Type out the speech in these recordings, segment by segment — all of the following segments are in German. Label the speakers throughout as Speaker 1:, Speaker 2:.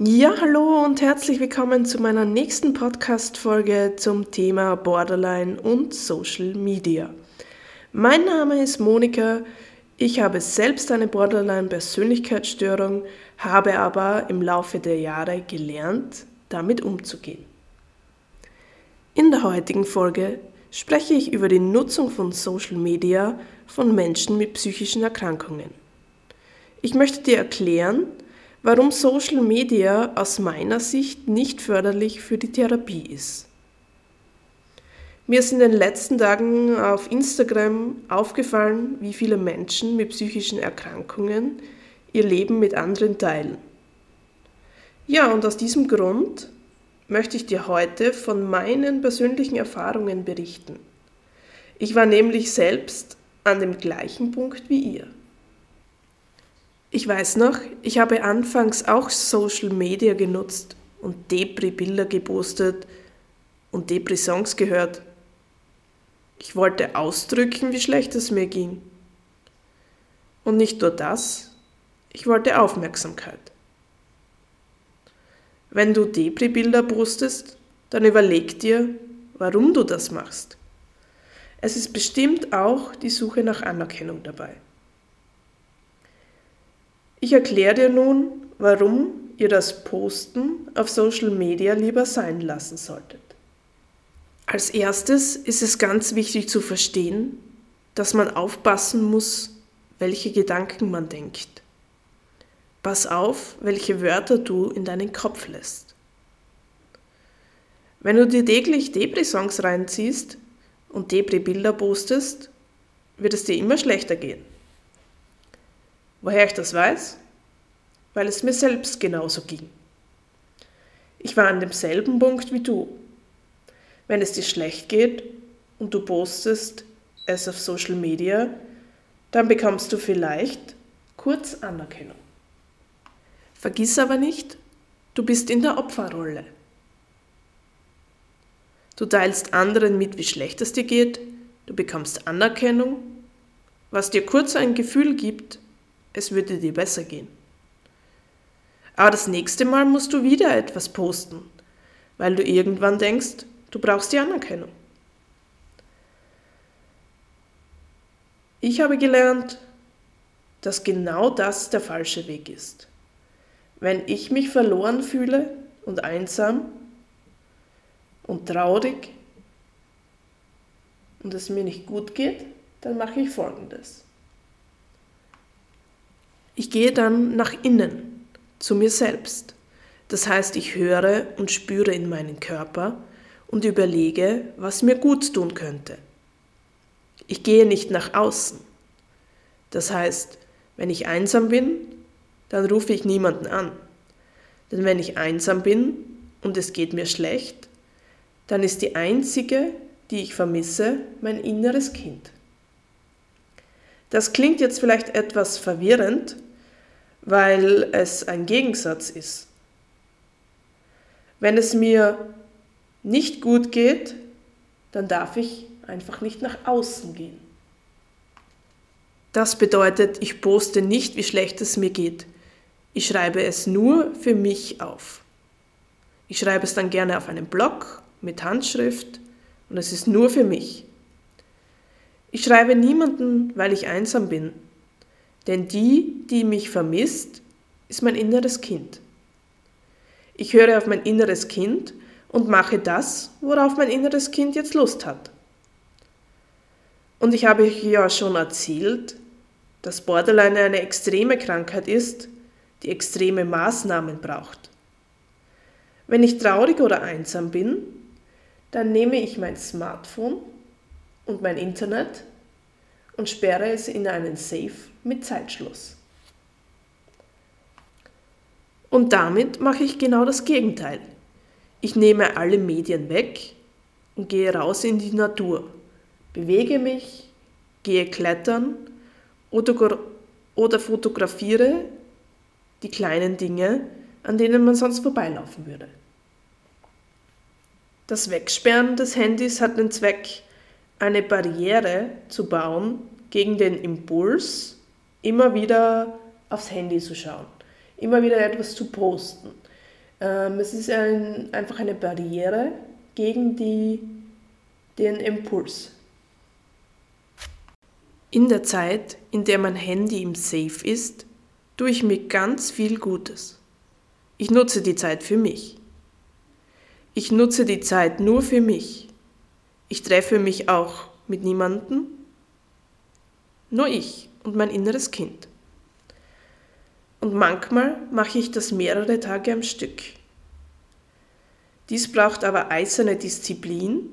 Speaker 1: Ja, hallo und herzlich willkommen zu meiner nächsten Podcast-Folge zum Thema Borderline und Social Media. Mein Name ist Monika. Ich habe selbst eine Borderline-Persönlichkeitsstörung, habe aber im Laufe der Jahre gelernt, damit umzugehen. In der heutigen Folge spreche ich über die Nutzung von Social Media von Menschen mit psychischen Erkrankungen. Ich möchte dir erklären, warum Social Media aus meiner Sicht nicht förderlich für die Therapie ist. Mir ist in den letzten Tagen auf Instagram aufgefallen, wie viele Menschen mit psychischen Erkrankungen ihr Leben mit anderen teilen. Ja, und aus diesem Grund möchte ich dir heute von meinen persönlichen Erfahrungen berichten. Ich war nämlich selbst an dem gleichen Punkt wie ihr. Ich weiß noch, ich habe anfangs auch Social Media genutzt und Depri-Bilder gepostet und Depri-Songs gehört. Ich wollte ausdrücken, wie schlecht es mir ging. Und nicht nur das, ich wollte Aufmerksamkeit. Wenn du Depri-Bilder postest, dann überleg dir, warum du das machst. Es ist bestimmt auch die Suche nach Anerkennung dabei. Ich erkläre dir nun, warum ihr das Posten auf Social Media lieber sein lassen solltet. Als erstes ist es ganz wichtig zu verstehen, dass man aufpassen muss, welche Gedanken man denkt. Pass auf, welche Wörter du in deinen Kopf lässt. Wenn du dir täglich Depri-Songs reinziehst und Depri-Bilder postest, wird es dir immer schlechter gehen. Woher ich das weiß? Weil es mir selbst genauso ging. Ich war an demselben Punkt wie du. Wenn es dir schlecht geht und du postest es auf Social Media, dann bekommst du vielleicht kurz Anerkennung. Vergiss aber nicht, du bist in der Opferrolle. Du teilst anderen mit, wie schlecht es dir geht, du bekommst Anerkennung, was dir kurz ein Gefühl gibt, es würde dir besser gehen. Aber das nächste Mal musst du wieder etwas posten, weil du irgendwann denkst, du brauchst die Anerkennung. Ich habe gelernt, dass genau das der falsche Weg ist. Wenn ich mich verloren fühle und einsam und traurig und es mir nicht gut geht, dann mache ich Folgendes. Ich gehe dann nach innen, zu mir selbst. Das heißt, ich höre und spüre in meinen Körper und überlege, was mir gut tun könnte. Ich gehe nicht nach außen. Das heißt, wenn ich einsam bin, dann rufe ich niemanden an. Denn wenn ich einsam bin und es geht mir schlecht, dann ist die einzige, die ich vermisse, mein inneres Kind. Das klingt jetzt vielleicht etwas verwirrend, weil es ein Gegensatz ist. Wenn es mir nicht gut geht, dann darf ich einfach nicht nach außen gehen. Das bedeutet, ich poste nicht, wie schlecht es mir geht. Ich schreibe es nur für mich auf. Ich schreibe es dann gerne auf einem Blog mit Handschrift und es ist nur für mich. Ich schreibe niemanden, weil ich einsam bin, denn die, die mich vermisst, ist mein inneres Kind. Ich höre auf mein inneres Kind und mache das, worauf mein inneres Kind jetzt Lust hat. Und ich habe ja schon erzählt, dass Borderline eine extreme Krankheit ist, die extreme Maßnahmen braucht. Wenn ich traurig oder einsam bin, dann nehme ich mein Smartphone und mein Internet und sperre es in einen Safe mit Zeitschluss. Und damit mache ich genau das Gegenteil. Ich nehme alle Medien weg und gehe raus in die Natur, bewege mich, gehe klettern oder, fotografiere die kleinen Dinge, an denen man sonst vorbeilaufen würde. Das Wegsperren des Handys hat den Zweck, eine Barriere zu bauen gegen den Impuls, immer wieder aufs Handy zu schauen, immer wieder etwas zu posten, Ähm, es ist ein, einfach eine Barriere gegen die, den Impuls. In der Zeit, in der mein Handy im Safe ist, tue ich mir ganz viel Gutes. Ich nutze die Zeit für mich. Ich nutze die Zeit nur für mich. Ich treffe mich auch mit niemandem, nur ich und mein inneres Kind. Und manchmal mache ich das mehrere Tage am Stück. Dies braucht aber eiserne Disziplin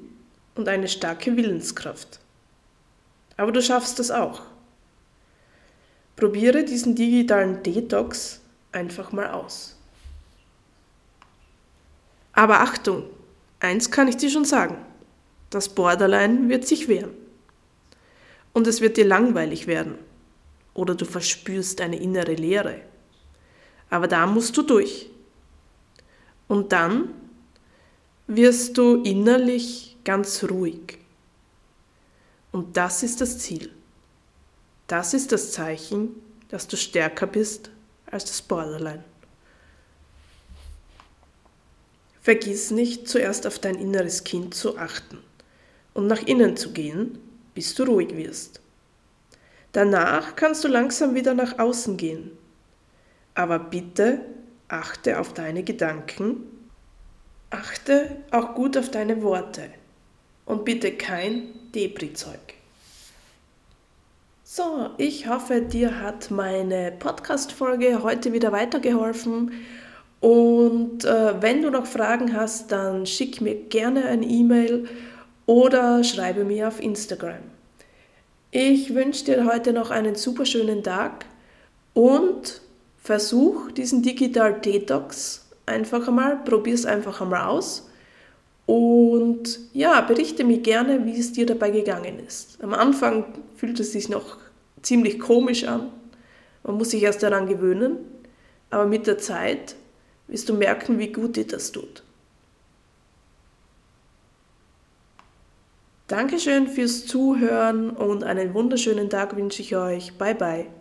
Speaker 1: und eine starke Willenskraft. Aber du schaffst das auch. Probiere diesen digitalen Detox einfach mal aus. Aber Achtung, eins kann ich dir schon sagen. Das Borderline wird sich wehren. Und es wird dir langweilig werden. Oder du verspürst eine innere Leere. Aber da musst du durch. Und dann wirst du innerlich ganz ruhig. Und das ist das Ziel. Das ist das Zeichen, dass du stärker bist als das Borderline. Vergiss nicht, zuerst auf dein inneres Kind zu achten und nach innen zu gehen, bis du ruhig wirst. Danach kannst du langsam wieder nach außen gehen. Aber bitte achte auf deine Gedanken, achte auch gut auf deine Worte und bitte kein Debris-Zeug. So, ich hoffe, dir hat meine Podcast-Folge heute wieder weitergeholfen. Und äh, wenn du noch Fragen hast, dann schick mir gerne ein E-Mail oder schreibe mir auf Instagram. Ich wünsche dir heute noch einen super schönen Tag und versuch diesen Digital Detox einfach einmal, probier es einfach einmal aus und ja, berichte mir gerne, wie es dir dabei gegangen ist. Am Anfang fühlt es sich noch ziemlich komisch an. Man muss sich erst daran gewöhnen. Aber mit der Zeit wirst du merken, wie gut dir das tut. Dankeschön fürs Zuhören und einen wunderschönen Tag wünsche ich euch. Bye bye.